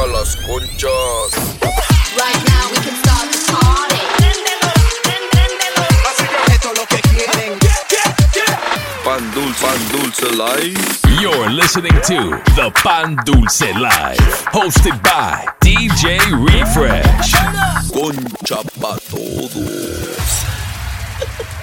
toca las conchas. Right now we can start the party. Esto es lo que quieren. Pan dulce, pan dulce life. You're listening to the Pan Dulce Live, hosted by DJ Refresh. Concha pa' todos.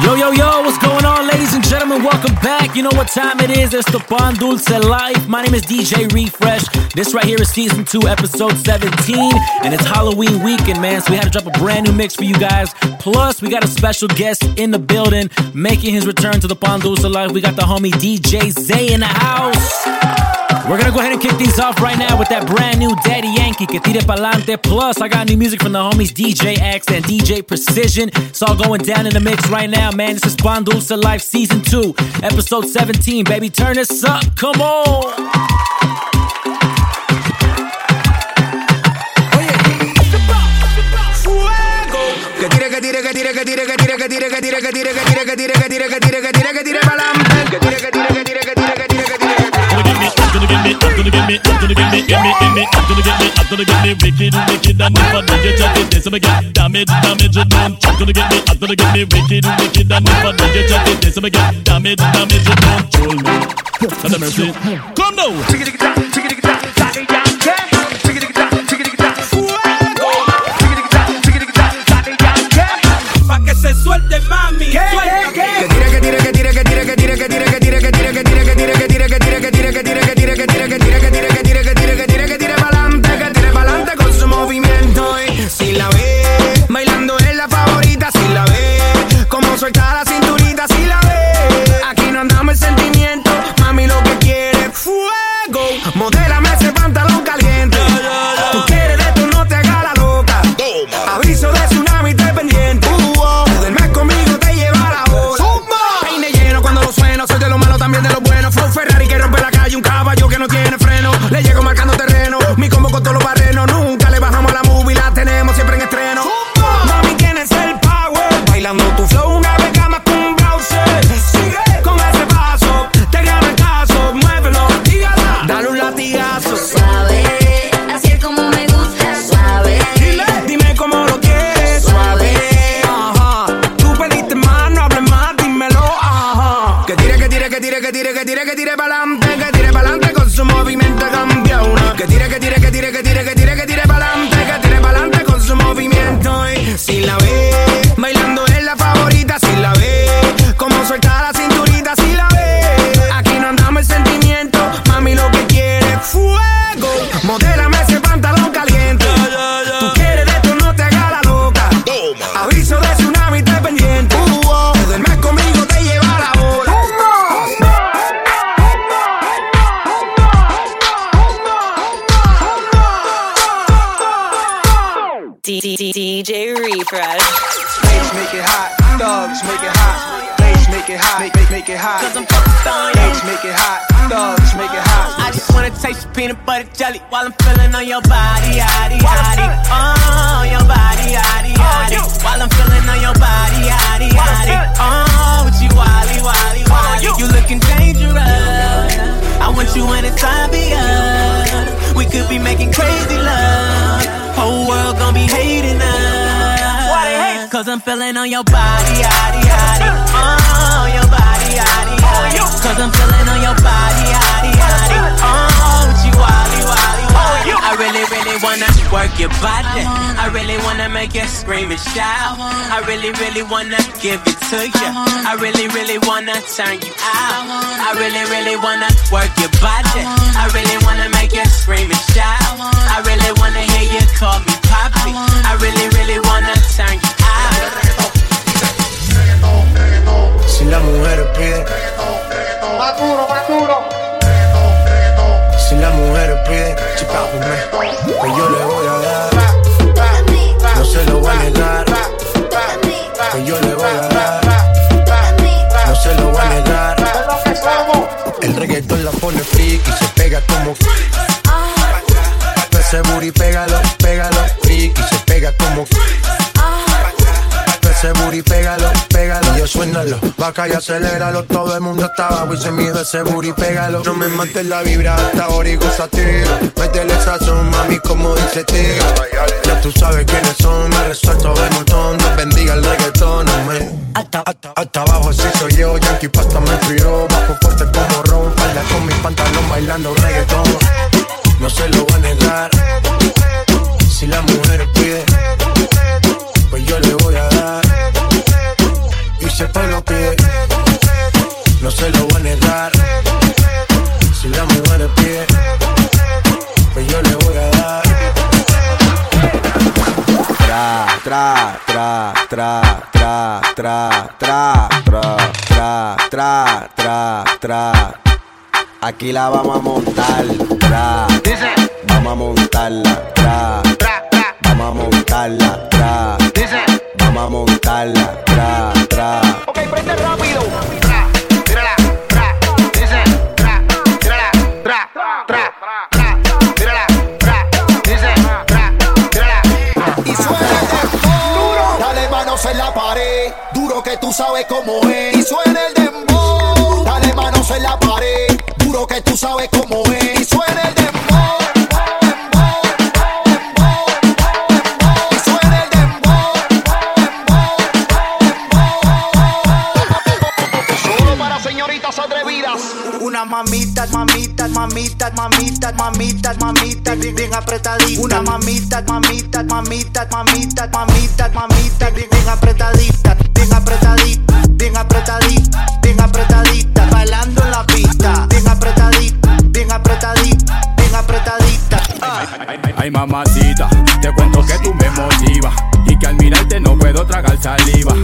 Yo, yo, yo, what's going on, ladies and gentlemen? Welcome back. You know what time it is. It's the Pan Dulce Life. My name is DJ Refresh. This right here is season two, episode 17, and it's Halloween weekend, man. So we had to drop a brand new mix for you guys. Plus, we got a special guest in the building making his return to the Pan Dulce Life. We got the homie DJ Zay in the house. We're gonna go ahead and kick these off right now with that brand new Daddy Yankee, Que Tire Pa'lante. Plus, I got new music from the homies DJ X and DJ Precision. It's all going down in the mix right now, man. This is Pan Dulce Life Season 2, Episode 17. Baby, turn this up. Come on. Que tire, que tire, que tire, que tire, que tire, que tire, que tire, que tire, que tire, que tire, que tire, que tire, que tire, que tire I'm gonna get me, I'm gonna get me, get me, get me, I'm gonna get me, I'm gonna get me wicked, wicked, and if I don't get chatted, this I'm get damage, damage, and don't. I'm gonna get me, I'm gonna get me wicked, wicked, and if I don't get chatted, this I'm get damage, damage, and don't. Troll me, have mercy. Come now. Fuego. Chiquitiquita, chiquitiquita, Daddy Yankee. Pa' que se suelte, mami. Suéltate. Que tire, que tire, que tire, que tire, que tire, que tire, que tire, que tire, que tire, que tire, que tire, que tire, que tire, crazy love. Whole world gon' be hating us. Why they Cause I'm feeling on your body, yaddy, yaddy. Oh, your body, yaddy, yaddy. Cause I'm feeling on your body, yaddy, yaddy. Oh, wally, wally, wally. I really, really wanna work your body. I really wanna make you scream and shout. I really, really wanna give it to you. I really, really wanna turn you out. I really, really wanna work your body. I really wanna make you scream and shout. I really wanna hear you call me poppy. I really, really wanna turn you out. Si la mujer pide, si la pues yo le voy a dar. No se lo voy a negar, pues yo le voy a dar. No se lo voy a negar. El reggaetón la pone friki y se pega como. Ese booty pégalo, pégalo, friki se pega como. Ese booty pégalo, Yo Inhalo, vaca y aceléralo. Todo el mundo está abajo y se mide ese booty, pégalo. No me mates la vibra hasta ahora y gozatelo. Métele sazón, mami, como dice tío. Ya tú sabes quiénes son, me resuelto de montón. Dios bendiga el reggaetón, amén. Hasta, hasta, hasta abajo así soy yo, Yankee Pasta me inspiró. Bajo fuerte como Ron, falda con mis pantalones bailando reggaetón. No se lo voy a negar. Si la mujer pide, pues yo le voy. Y si el pueblo pide, no se lo voy a negar. Si la mujer pide, pues yo le voy a dar. Tra, tra, tra, tra, tra, tra, tra, tra, tra, tra, tra, tra. Aquí la vamos a montar, tra. Vamos a montarla, tra. Vamos a montarla, tra. Vamos a montarla, tra, tra. Ok, prende rápido. Tra, tírala, tra, dice, tra, tírala, tra, tra, tra, tírala, tra, dice, tra, tírala. Y suena el dembow. Dale manos en la pared, duro que tú sabes cómo es. Y suena el dembow. Dale manos en la pared, duro que tú sabes cómo es. Y suena el dembow, mamita, mamita, mamita, bien, apretadita. Una mamita, mamita, mamita, mamita, mamita, mamita, bien, bien apretadita, bien apretadita, bien apretadita, bien apretadita, bailando en la pista, bien apretadita, bien apretadita, bien apretadita. Ah. Ay mamacita, te cuento que tú me motivas y que al mirarte no puedo tragar saliva.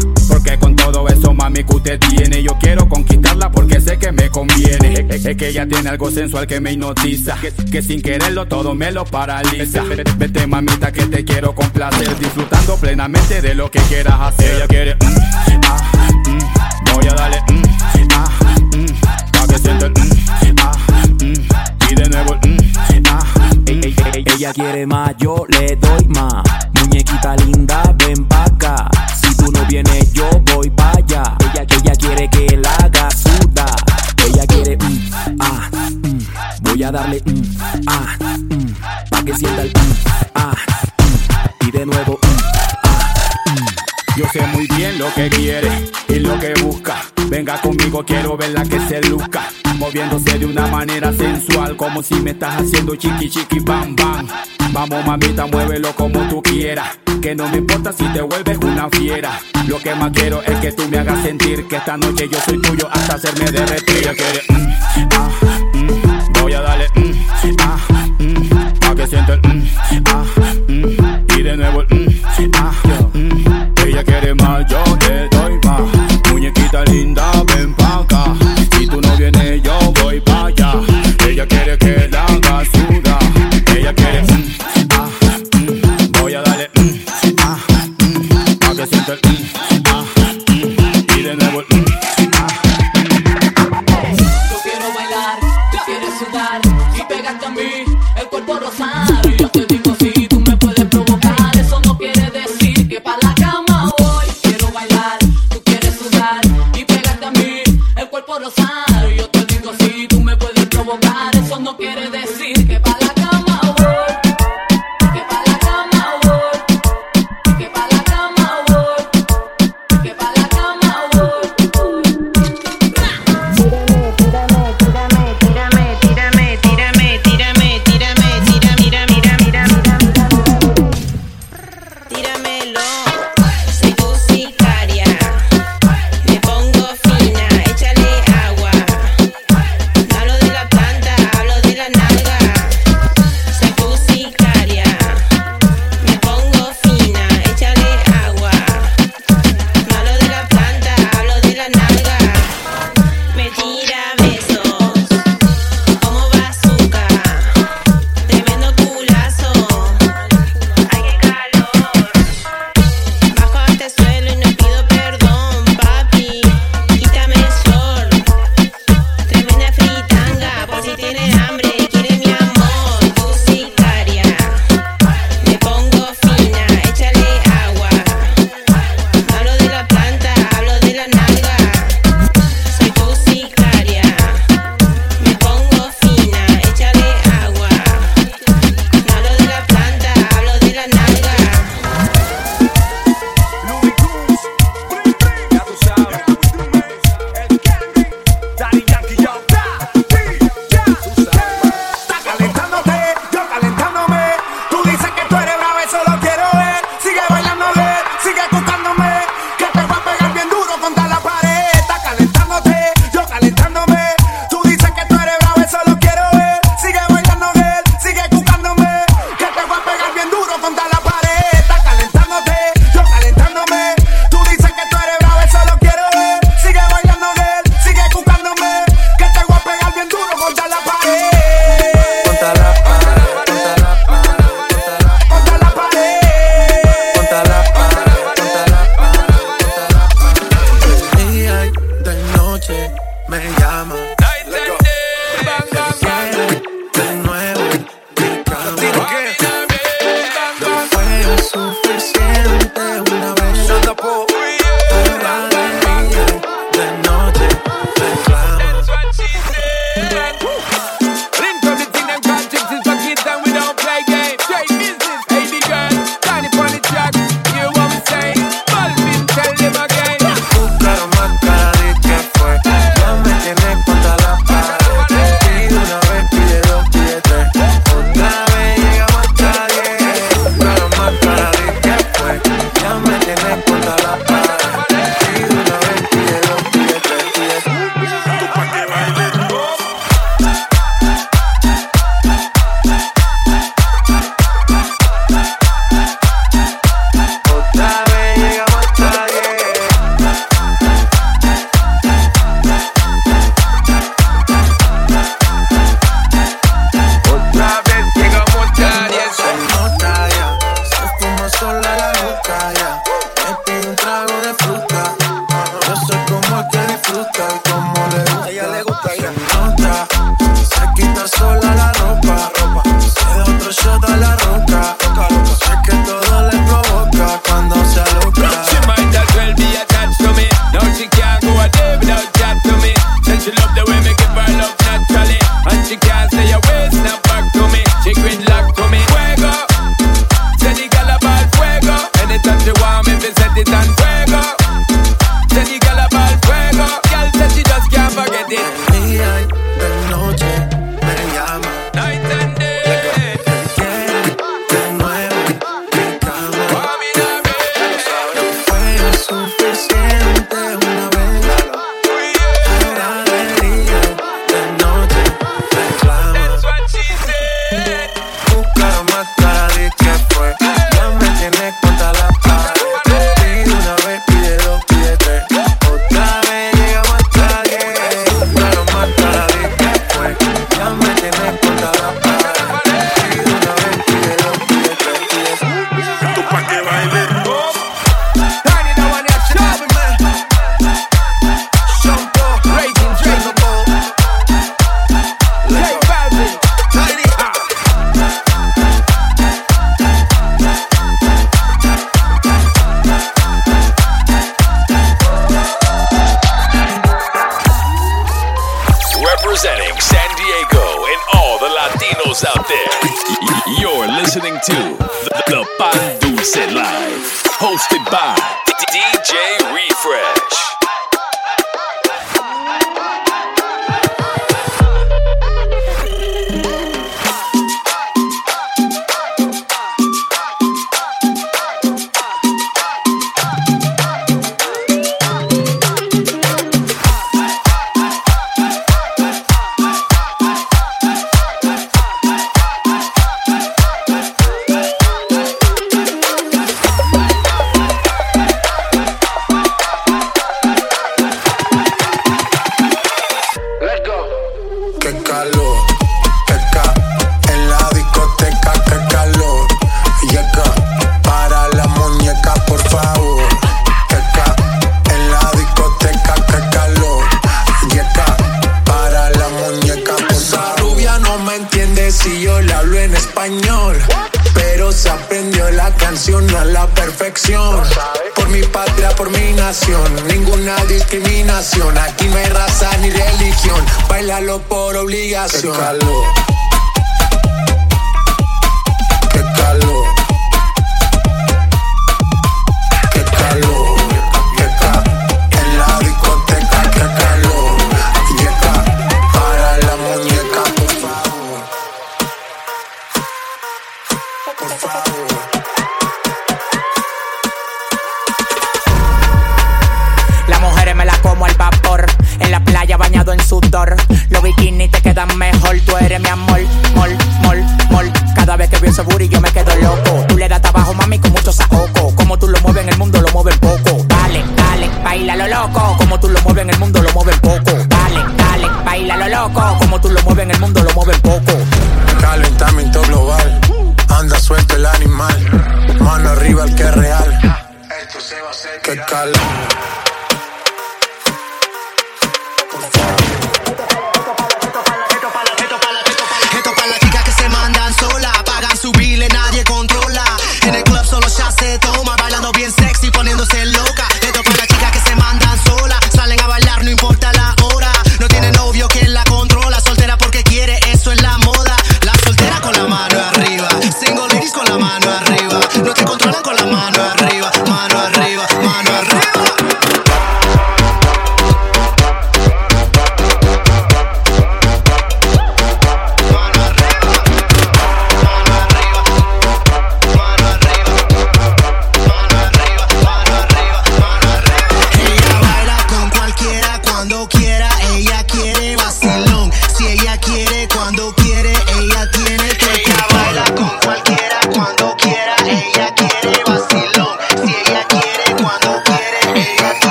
Que usted tiene, yo quiero conquistarla porque sé que me conviene. Es, que ella tiene algo sensual que me hipnotiza, que, sin quererlo todo me lo paraliza. Vete mamita que te quiero complacer, disfrutando plenamente de lo que quieras hacer. Ella quiere, mm, ah, mm, voy a darle, mm, ah, mm, pa' que sienta mm, ah, mm, y de nuevo ah, ella quiere más, yo le doy más. Muñequita linda, ven darle, mm, ah, mm, pa' que sienta el, mm, ah, mm. y de nuevo, ah. Yo sé muy bien lo que quiere y lo que busca. Venga conmigo, quiero verla que se luzca. Moviéndose de una manera sensual, como si me estás haciendo chiqui chiqui bam bam. Vamos mamita, muévelo como tú quieras. Que no me importa si te vuelves una fiera. Lo que más quiero es que tú me hagas sentir que esta noche yo soy tuyo hasta hacerme derretir. Voy a darle, mm, ah, mm, pa' que sienta el, mm, ah, mm, y de nuevo el, mm, ah, mm. Ella quiere más, yo te doy más. Muñequita linda, ven pa' acá.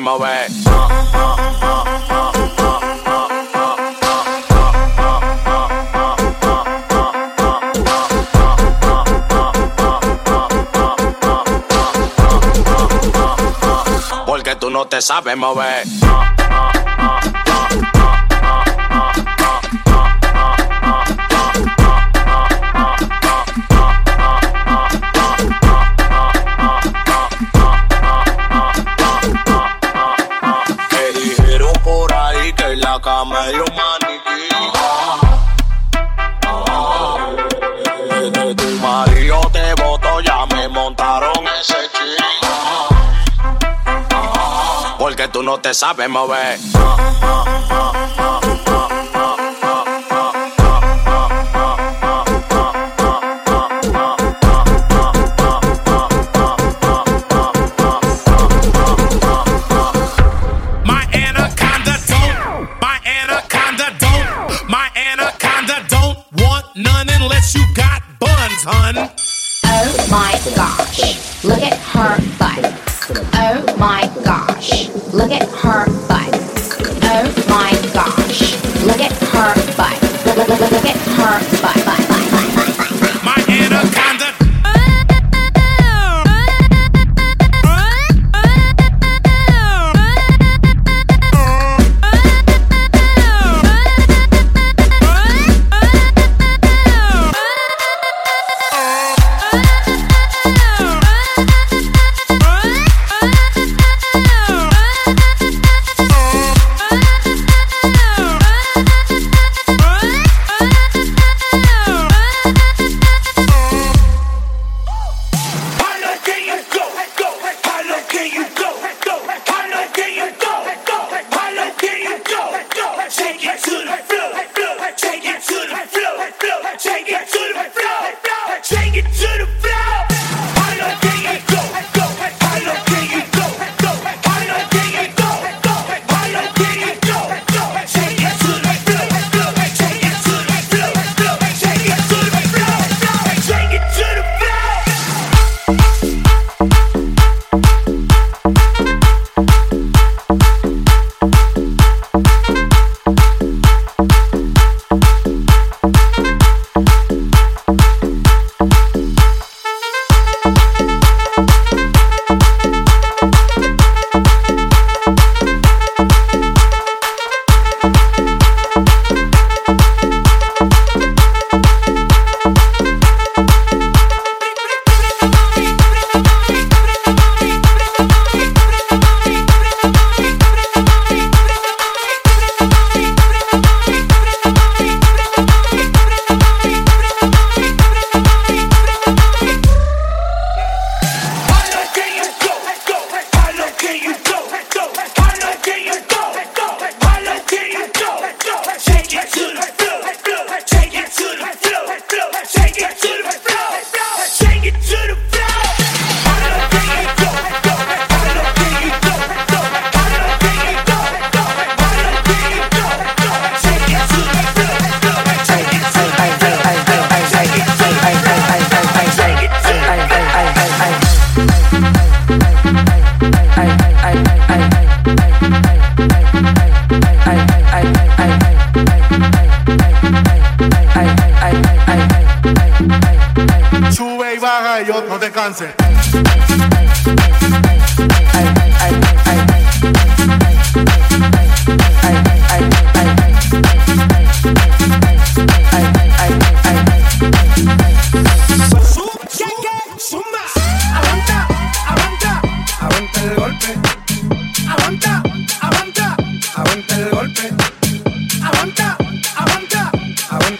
Mover. Porque tú no te sabes mover. maniquí. Tu marido te votó, ya me montaron ese ching. Porque tú no te sabes mover.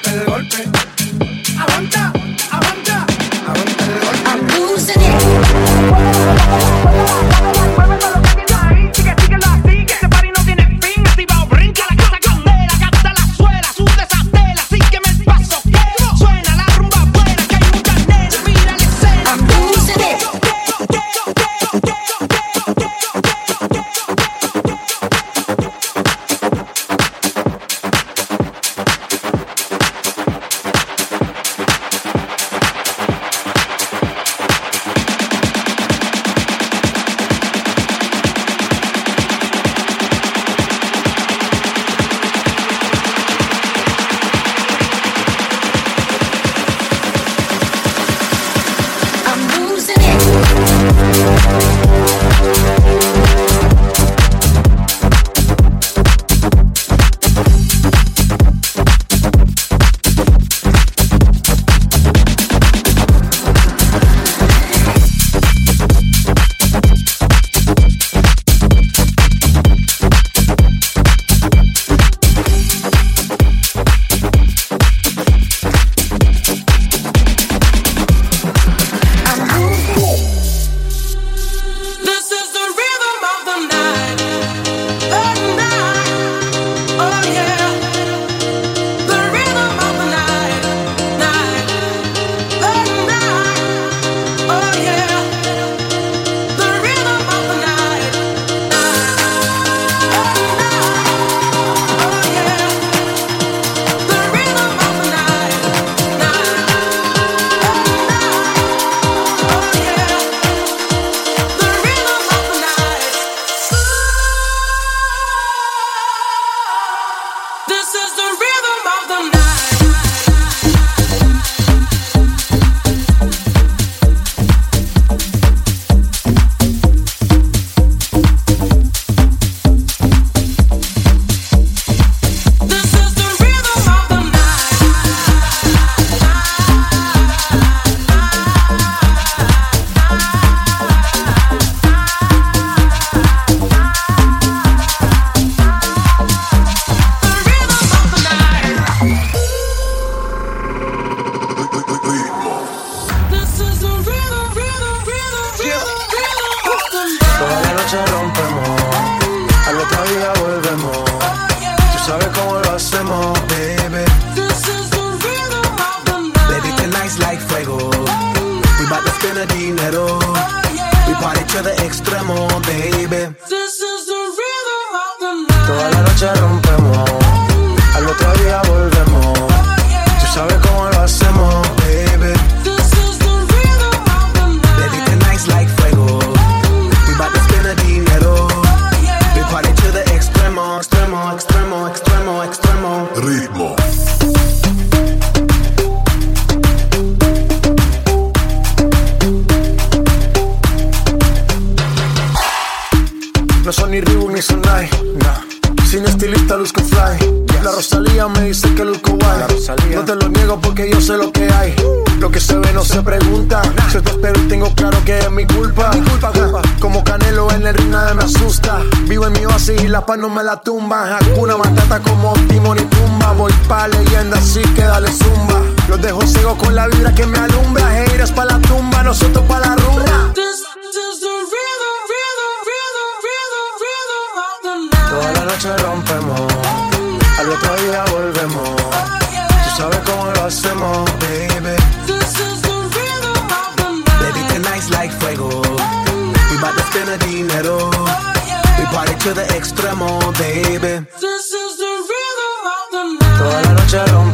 el golpe. Tumba. Hakuna Matata como Timon y Pumba. Voy pa' leyenda así que dale zumba. Los dejo ciego con la vibra que me alumbra. Haters pa' la tumba, nosotros pa' la rumba. This is the rhythm, rhythm, rhythm, rhythm, rhythm of the night. Toda la noche rompemos, al otro día volvemos. Tú sabes cómo lo hacemos, baby. Baby, tonight's like fuego. We bout to spend the dinero. To the extremo, baby. This is the rhythm of the night. Toda la noche rompemos,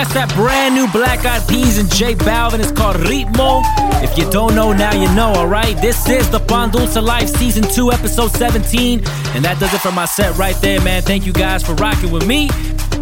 That's that brand new Black Eyed Peas and J Balvin. It's called Ritmo. If you don't know, now you know, alright? This is the Von Dulce Life Season 2, Episode 17. And that does it for my set right there, man. Thank you guys for rocking with me.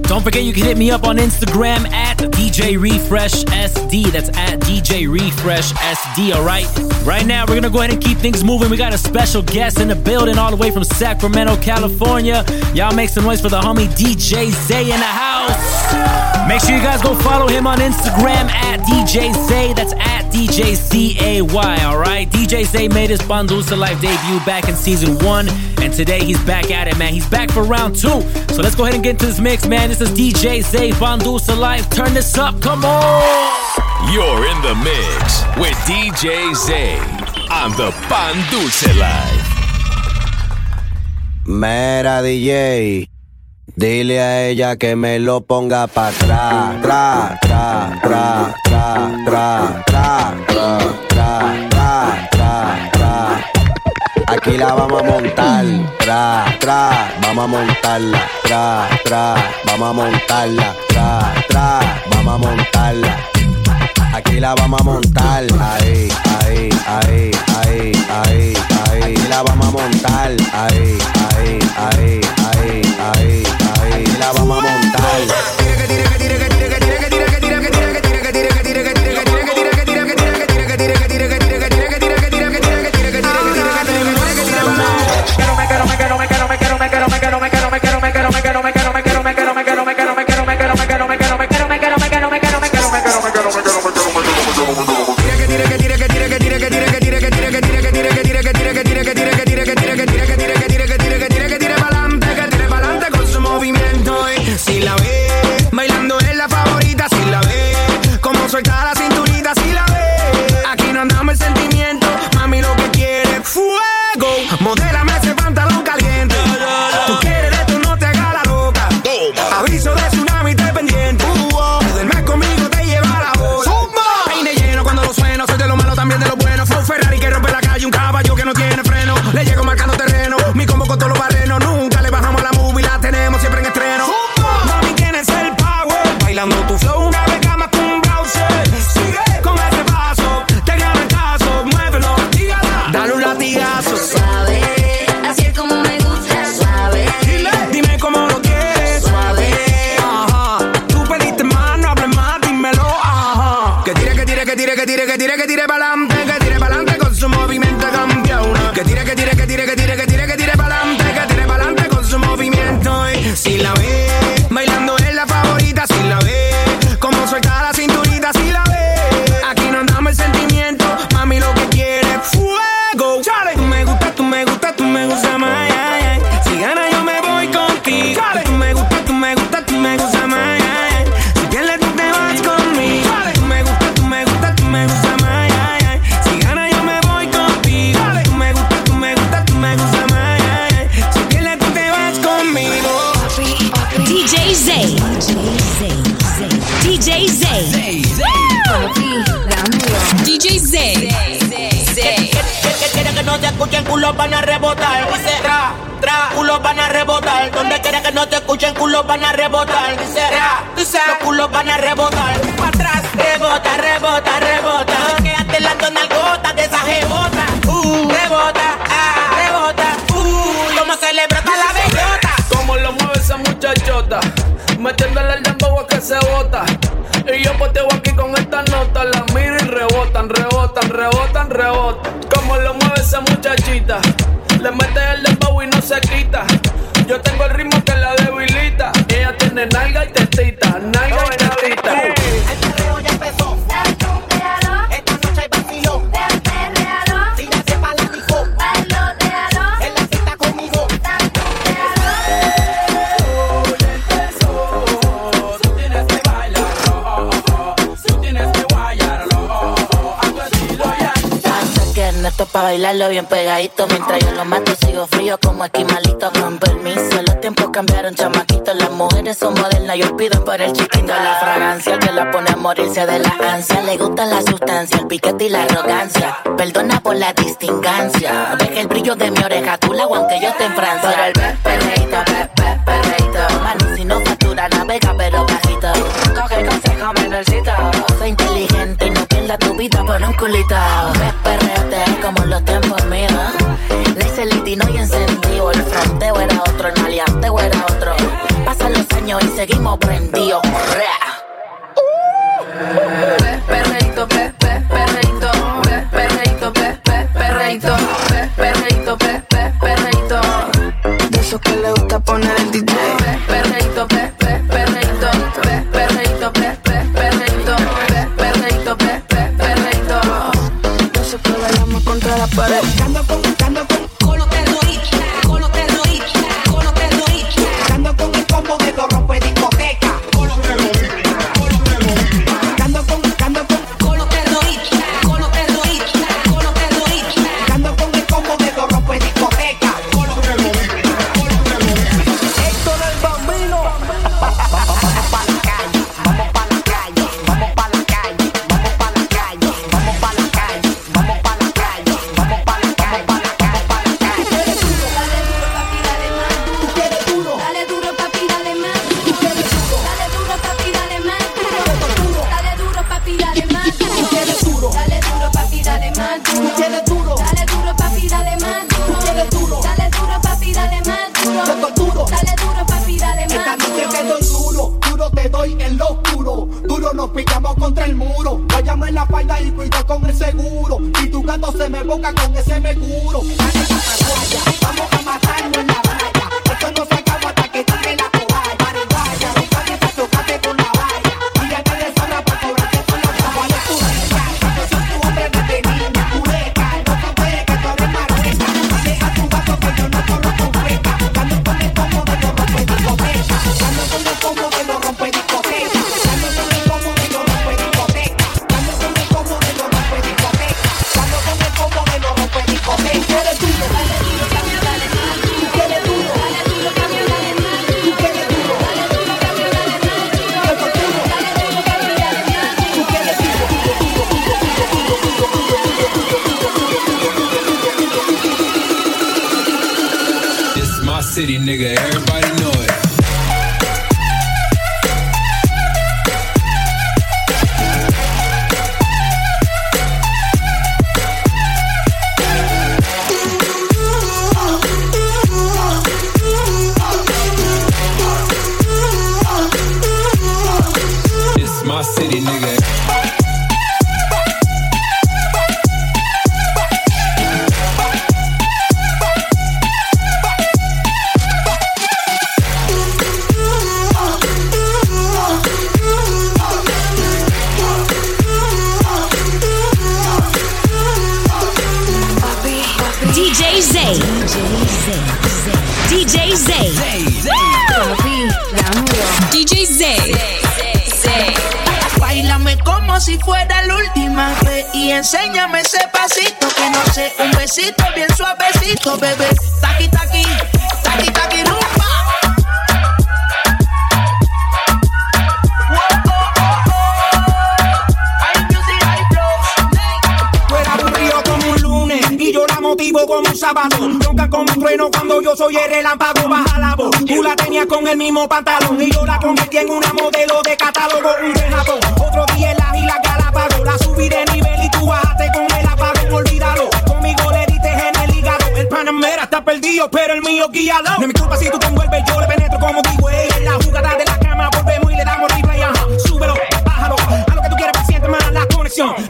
Don't forget you can hit me up on Instagram at DJ Refresh SD. That's at DJ Refresh SD, alright? Right now, we're gonna go ahead and keep things moving. We got a special guest in the building all the way from Sacramento, California. Y'all make some noise for the homie DJ Zay in the house. Make sure you guys go follow him on Instagram at DJ Zay. That's at DJ C A Y, alright? DJ Zay made his Bandusa Life debut back in season one, and today he's back at it, man. He's back for round two. So let's go ahead and get into this mix, man. This is DJ Zay, Bandusa Life. Turn this up, come on! You're in the mix with DJ Zay on the Pan Dulce Life. Mera DJ, dile a ella que me lo ponga pa' atrás, tra, tra, tra, tra, tra, tra, tra, tra, tra, tra, tra. Aquí la vamos a montar, tra, tra, vamos a montarla, tra, tra, vamos a montarla, tra, tra, vamos a montarla. Aquí la vamos a montar, ahí, ahí, ahí, ahí, ahí, ahí. Aquí la vamos a montar, ahí, ahí, ahí, ahí, ahí, ahí. culos van a rebotar. Dice tra, tra, culos van a rebotar. Donde quiera que no te escuchen, culos van a rebotar. Dice ra, dice, los culos van a rebotar. Pa' atrás, rebota, rebota, rebota. Quédate la gotas de esa jebota. Uh, rebota, ah, rebota. Uh, cómo se le la bellota. como lo mueve esa muchachota. Metiéndole el dembow a que se bota Yo tengo el ritmo bailarlo bien pegadito. Mientras yo lo mato, sigo frío como aquí malito. Con permiso, los tiempos cambiaron, chamaquito. Las mujeres son modernas, yo pido por el chiquito. La fragancia que la pone a morirse de la ansia. Le gusta la sustancia, el piquete y la arrogancia. Perdona por la distingancia. Deja el brillo de mi oreja, tú la aunque yo esté en Francia. Por el perreito, pe, perreito. Mani, si no factura, navega, pero bajito. Coge el consejo, menorcito. Soy inteligente y no la tu vida por un culitao. Ves perreate como los tiempos míos. Dice el litino y encendido. El fronteo era otro, el maleanteo era otro. Pasan los años y seguimos prendidos. Ves perreito, ves, ves perreito. Ves perreito, ves, ves perreito. Ves perreito, ves, perreito. De esos que le gusta poner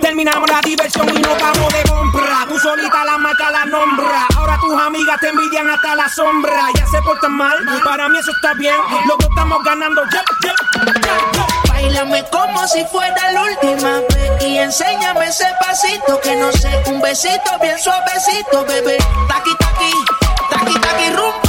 Terminamos la diversión y nos vamos de compra. Tú solita la marca la nombra. Ahora tus amigas te envidian hasta la sombra. Ya se portan mal, para mí eso está bien. Los dos estamos ganando. Bailame como si fuera la última vez y enséñame ese pasito que no sé, un besito bien suavecito, bebé. Taqui taqui, taqui taqui rumbo.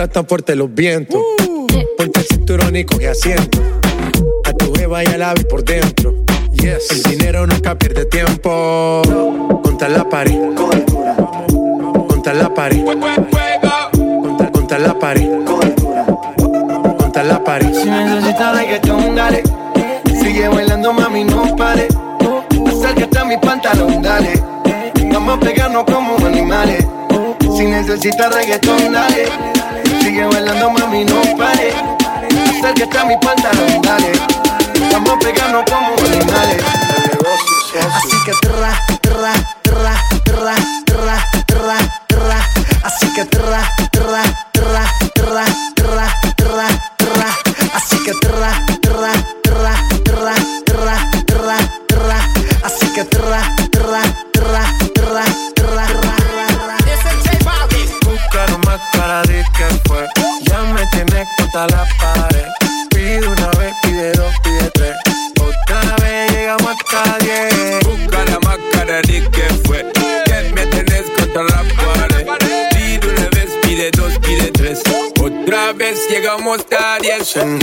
altura están fuertes los vientos. Uh, Ponte el cinturón y coge asiento. A tu beba y al ave por dentro. Yes. El dinero nunca pierde tiempo. Contra la pared. Con. Contra la pared. Contra, contra la pared. Con. Contra la pared. Si necesitas reggaetón, dale. Sigue bailando, mami, no pare. Acércate a mi pantalón, dale. Vamos a pegarnos como animales. Si necesitas reggaetón, dale Sigue bailando, mami, no pare. Acércate a mi pantalón, dale. Vamos a pegarnos como animales. Así que tra, tra, tra, tra, tra, tra, tra. Así que tra. And.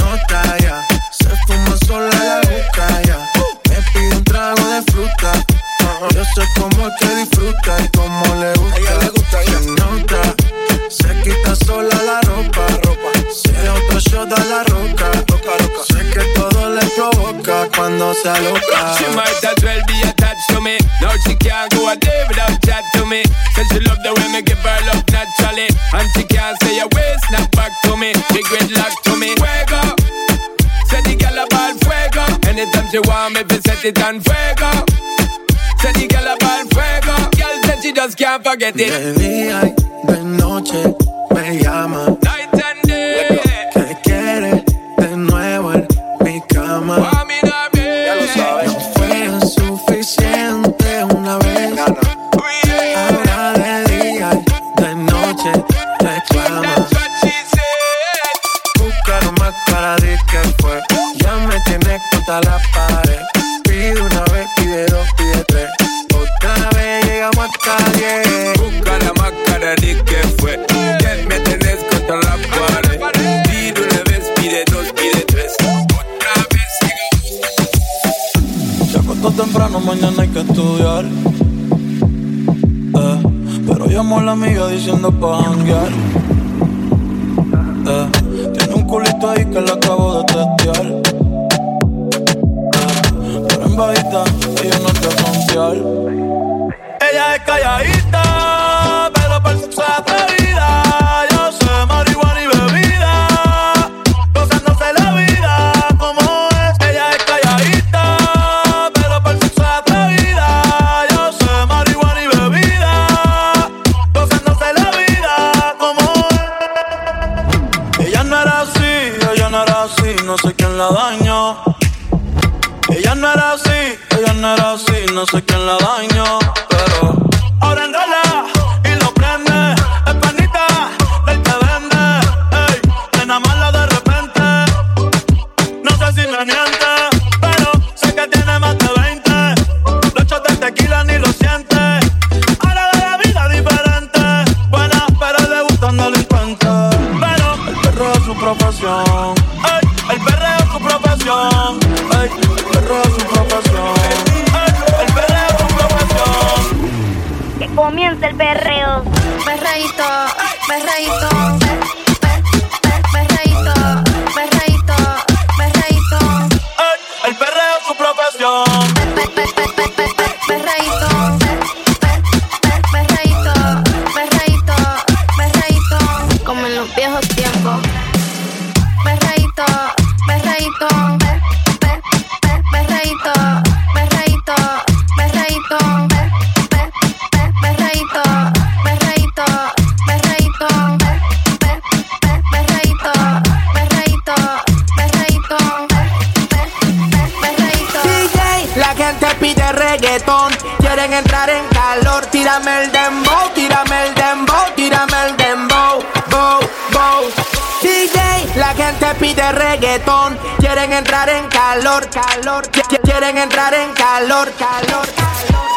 it on fuego. Said the girl about fuego. Girl said she just can't forget it. Mañana hay que estudiar. Eh, pero llamó a la amiga diciendo pa' janguear. Eh, tiene un culito ahí que le acabo de testear. Eh, pero en bajita, ella no te frontear. Ella es calladita, tírame el dembow, tírame el dembow, tírame el dembow, bow, bow. DJ, la gente pide reggaetón, quieren entrar en calor, calor, qui- qui- quieren entrar en calor, calor. Quieren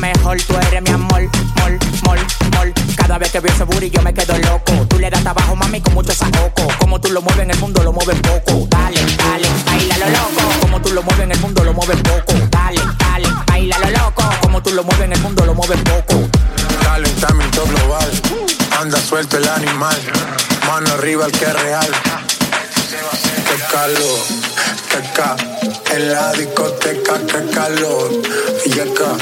Mejor. Tú eres mi amor, mol, mol, mol. Cada vez que veo ese booty yo me quedo loco. Tú le das trabajo, mami, con mucho sacoco. Como tú lo mueves en el mundo, lo mueves poco. Dale, dale, baila lo loco. Como tú lo mueves en el mundo, lo mueves poco. Dale, dale, baila lo loco. Como tú lo mueves en el mundo, lo mueves poco. Calentamiento global. Anda suelto el animal. Mano arriba el que es real. Qué calor, qué ca. En la discoteca, qué calor. Y acá,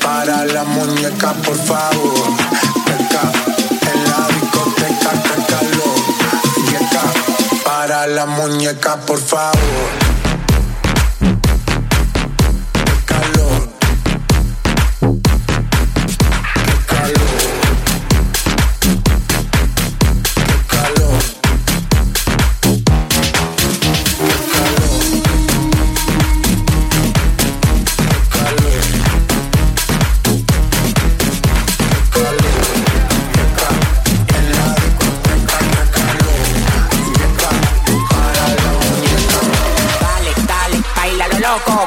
para la muñeca, por favor. Qué ca. En la discoteca. Y acá, para la muñeca, por favor.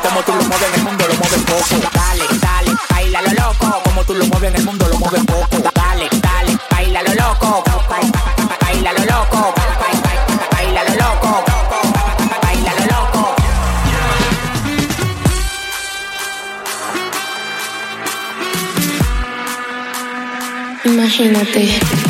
como tú lo mueves en el mundo, lo mueves poco. Dale, dale, baila lo loco, como tú lo mueves en el mundo, lo mueves poco. Dale, dale, baila lo loco, baila lo loco, baila lo loco. Baila lo loco. Imagínate.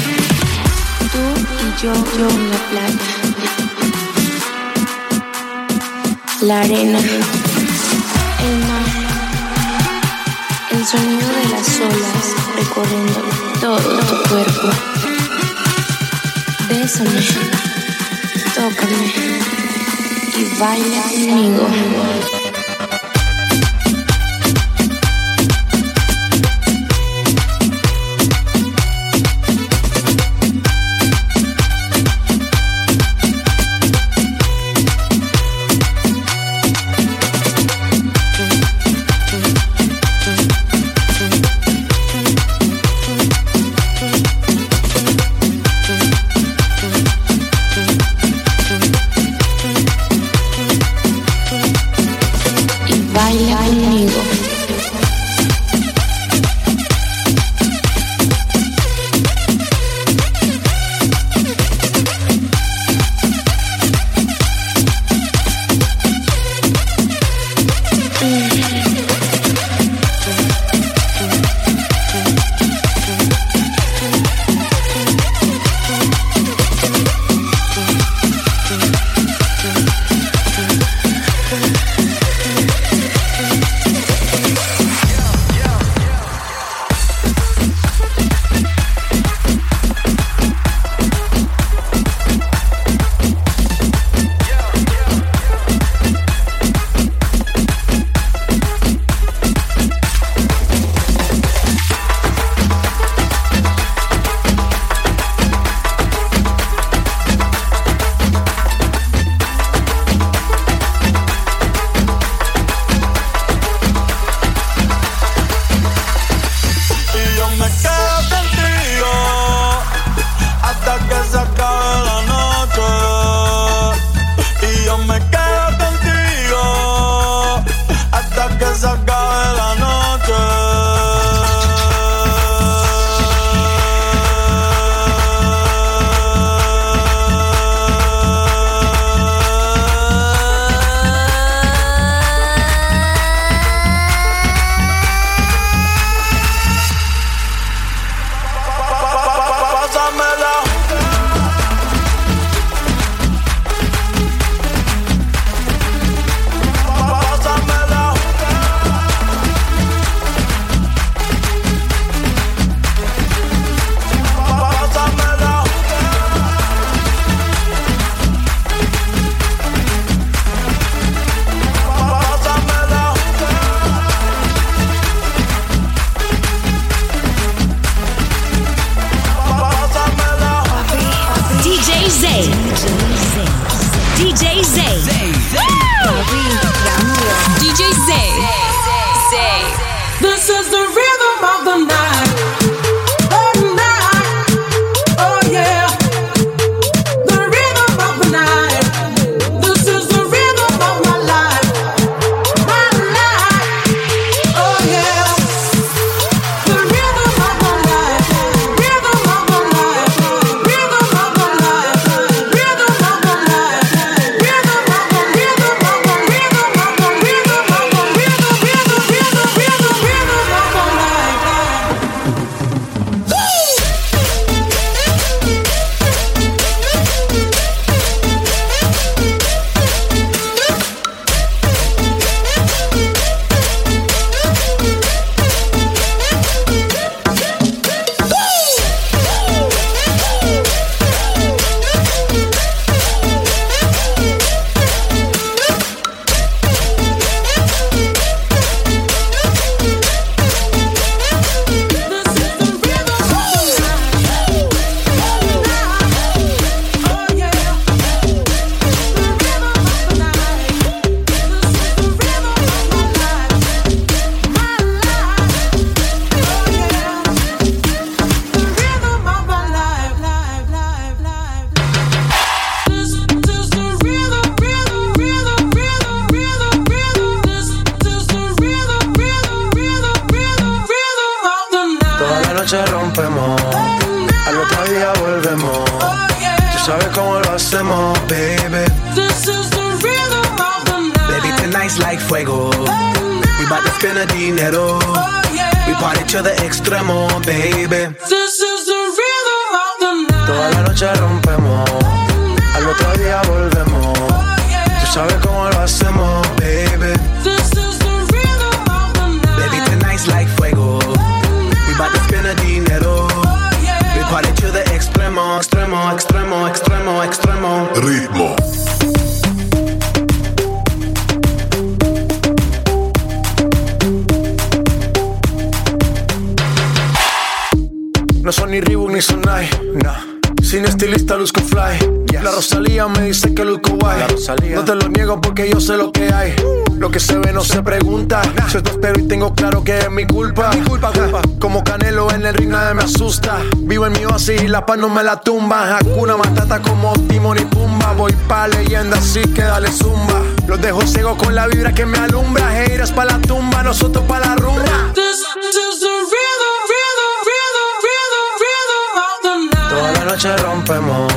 la paz no me la tumba. Hakuna Matata como Timon y Pumba. Voy pa' leyenda, así que dale zumba. Los dejo ciego con la vibra que me alumbra. Heiras pa' la tumba, nosotros pa' la rumba. This, this the rhythm, rhythm, rhythm, rhythm, rhythm of the night. Toda la noche rompemos,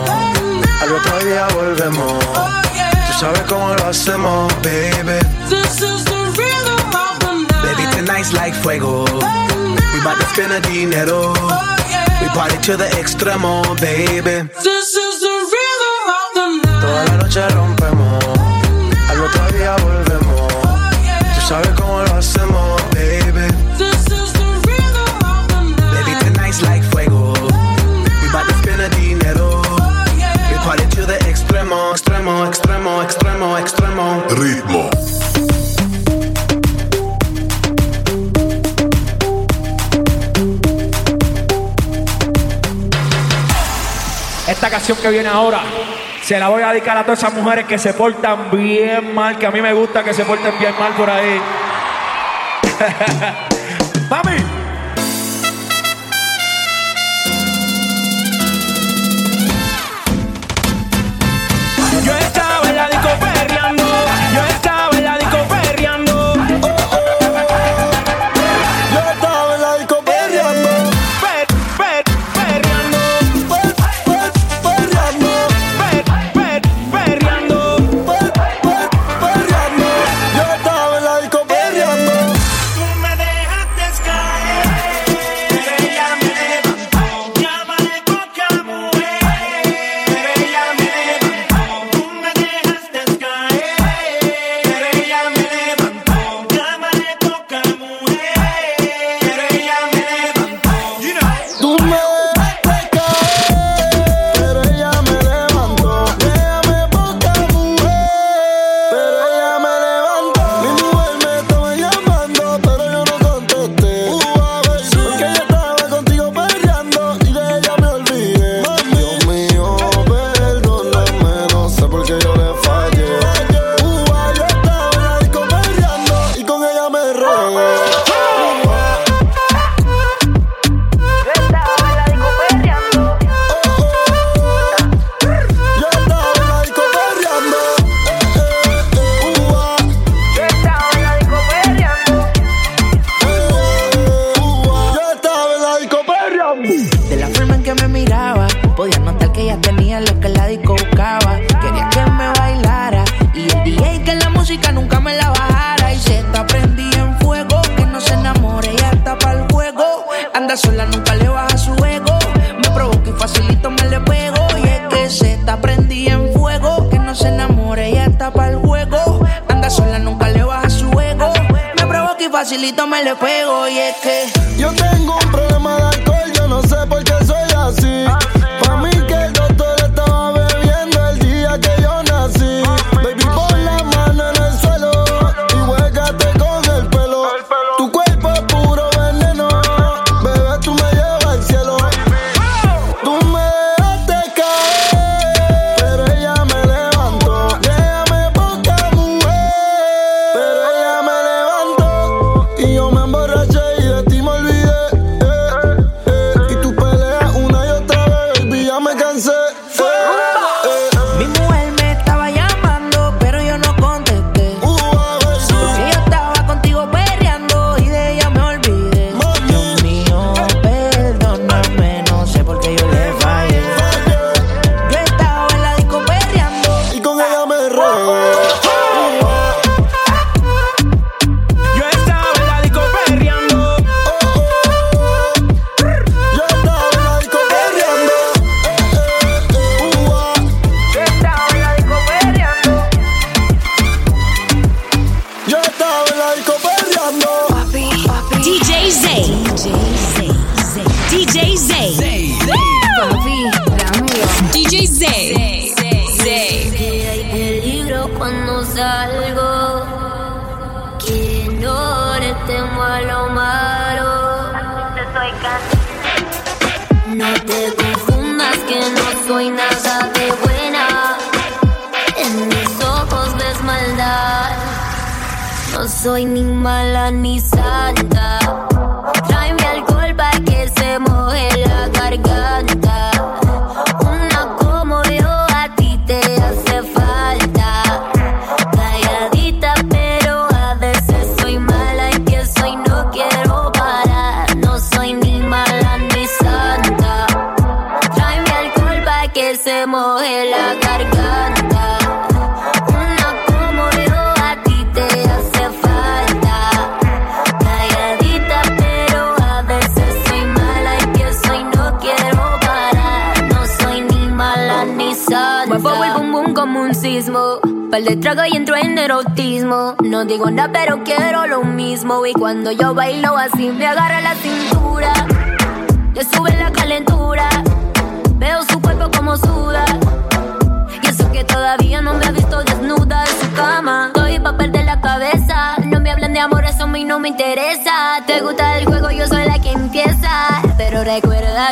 al otro día volvemos. Tú sabes cómo lo hacemos, baby. This is the rhythm of the night. Baby, tonight's like fuego. Oh, We bout dinero. Party to the extremo, baby. This is the rhythm of the night. Toda la noche rompemos. Al otro día volvemos. Oh, yeah. Tú sabes cómo que viene ahora se la voy a dedicar a todas esas mujeres que se portan bien mal, que a mí me gusta que se porten bien mal por ahí.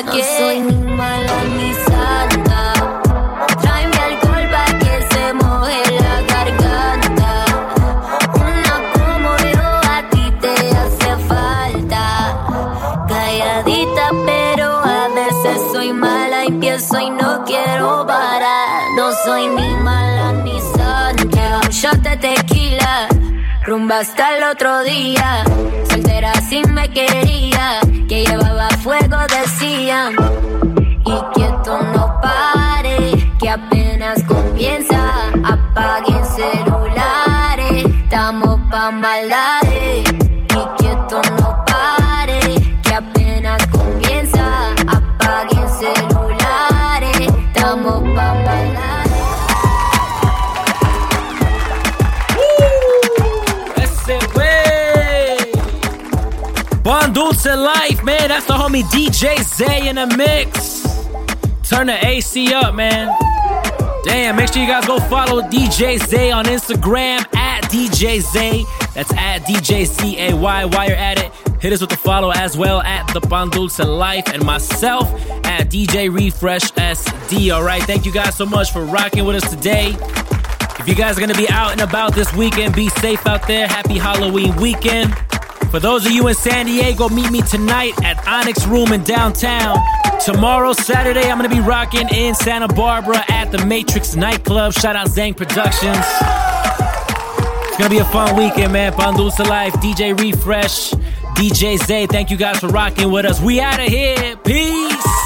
que no soy ni mala ni santa. Tráeme alcohol pa' que se moje la garganta. Una como yo a ti te hace falta. Calladita, pero a veces soy mala. Empiezo y no quiero parar. No soy ni mala ni santa. Un shot de tequila. Rumba hasta el otro día. Soltera si me quería. Fuego, decían. Y que esto no pare. Que apenas comienza. Apaguen celulares. Estamos pa' maldades. Dulce Life, man. That's the homie DJ Zay in the mix. Turn the AC up, man. Damn, make sure you guys go follow DJ Zay on Instagram at DJ Zay. That's at DJ C A Y While you're at it, hit us with the follow as well at the Bon Dulce Life and myself at DJ Refresh SD. All right, thank you guys so much for rocking with us today. If you guys are gonna be out and about this weekend, be safe out there. Happy Halloween weekend. For those of you in San Diego, meet me tonight at Onyx Room in downtown. Tomorrow, Saturday, I'm gonna be rocking in Santa Barbara at the Matrix nightclub. Shout out Zang Productions. It's gonna be a fun weekend, man. Bandulsa Life, DJ Refresh, DJ Zay. Thank you guys for rocking with us. We out of here. Peace.